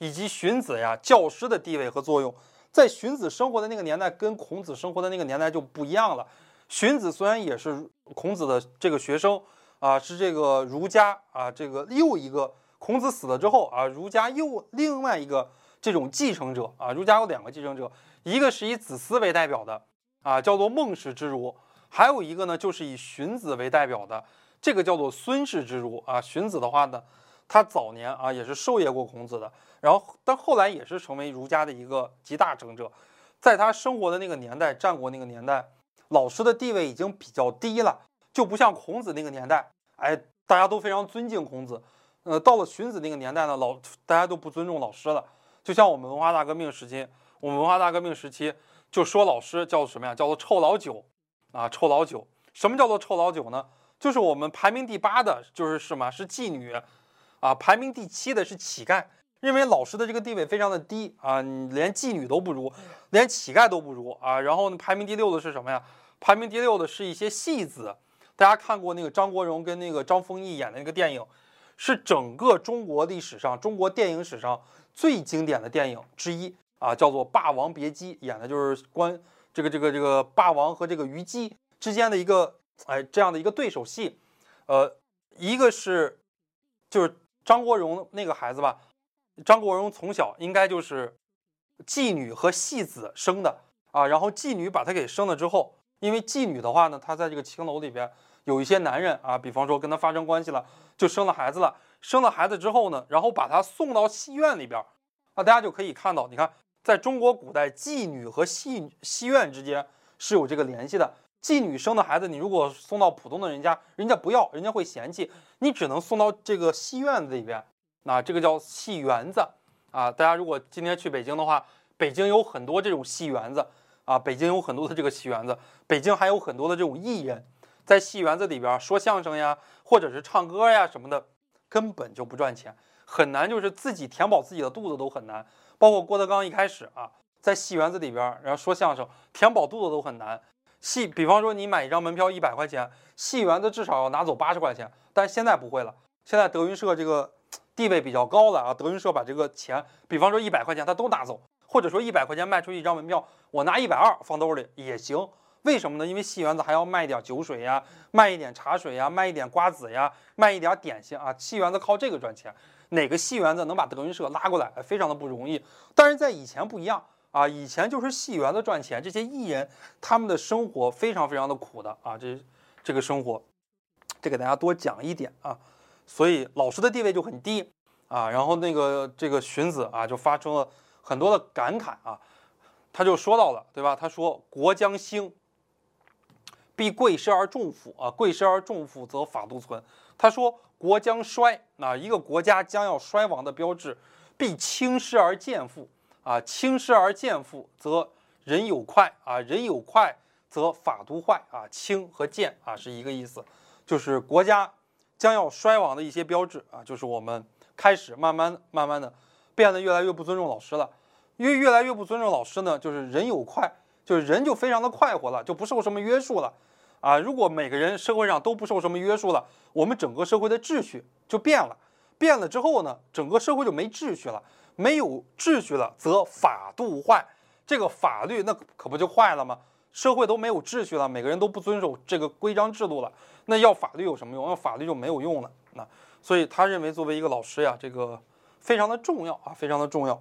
以及荀子呀教师的地位和作用。在荀子生活的那个年代，跟孔子生活的那个年代就不一样了。荀子虽然也是孔子的这个学生啊，是这个儒家啊，这个又一个孔子死了之后啊，儒家又另外一个这种继承者啊，儒家有两个继承者，一个是以子思为代表的啊，叫做孟氏之儒，还有一个呢就是以荀子为代表的，这个叫做孙氏之儒啊。荀子的话呢，他早年啊也是授业过孔子的。然后，但后来也是成为儒家的一个集大成者，在他生活的那个年代，战国那个年代，老师的地位已经比较低了，就不像孔子那个年代，哎，大家都非常尊敬孔子。呃，到了荀子那个年代呢，老大家都不尊重老师了。就像我们文化大革命时期，我们文化大革命时期就说老师叫做什么呀？叫做臭老九啊，臭老九。什么叫做臭老九呢？就是我们排名第八的，就是什么？是妓女啊，排名第七的是乞丐。认为老师的这个地位非常的低啊，连妓女都不如，连乞丐都不如啊。然后呢，排名第六的是什么呀？排名第六的是一些戏子。大家看过那个张国荣跟那个张丰毅演的那个电影，是整个中国历史上、中国电影史上最经典的电影之一啊，叫做《霸王别姬》，演的就是关这个这个这个霸王和这个虞姬之间的一个哎这样的一个对手戏。呃，一个是就是张国荣那个孩子吧。张国荣从小应该就是妓女和戏子生的啊，然后妓女把他给生了之后，因为妓女的话呢，她在这个青楼里边有一些男人啊，比方说跟她发生关系了，就生了孩子了。生了孩子之后呢，然后把她送到戏院里边啊，大家就可以看到，你看，在中国古代，妓女和戏戏院之间是有这个联系的。妓女生的孩子，你如果送到普通的人家，人家不要，人家会嫌弃，你只能送到这个戏院子里边。那这个叫戏园子啊，大家如果今天去北京的话，北京有很多这种戏园子啊，北京有很多的这个戏园子，北京还有很多的这种艺人，在戏园子里边说相声呀，或者是唱歌呀什么的，根本就不赚钱，很难，就是自己填饱自己的肚子都很难。包括郭德纲一开始啊，在戏园子里边然后说相声，填饱肚子都很难。戏，比方说你买一张门票一百块钱，戏园子至少要拿走八十块钱，但现在不会了，现在德云社这个。地位比较高了啊，德云社把这个钱，比方说一百块钱，他都拿走，或者说一百块钱卖出一张门票，我拿一百二放兜里也行。为什么呢？因为戏园子还要卖点酒水呀，卖一点茶水呀，卖一点瓜子呀，卖一点点心啊。戏园子靠这个赚钱，哪个戏园子能把德云社拉过来，非常的不容易。但是在以前不一样啊，以前就是戏园子赚钱，这些艺人他们的生活非常非常的苦的啊，这这个生活，这给大家多讲一点啊。所以老师的地位就很低啊，然后那个这个荀子啊就发生了很多的感慨啊，他就说到了，对吧？他说：“国将兴，必贵师而重辅啊，贵师而重辅则法度存。”他说：“国将衰啊，一个国家将要衰亡的标志，必轻师而贱富啊，轻师而贱富则人有快啊，人有快则法度坏啊，轻和贱啊是一个意思，就是国家。”将要衰亡的一些标志啊，就是我们开始慢慢慢慢的变得越来越不尊重老师了。越越来越不尊重老师呢，就是人有快，就是人就非常的快活了，就不受什么约束了啊。如果每个人社会上都不受什么约束了，我们整个社会的秩序就变了。变了之后呢，整个社会就没秩序了。没有秩序了，则法度坏。这个法律那可不就坏了吗？社会都没有秩序了，每个人都不遵守这个规章制度了，那要法律有什么用？要法律就没有用了。那所以他认为，作为一个老师呀，这个非常的重要啊，非常的重要。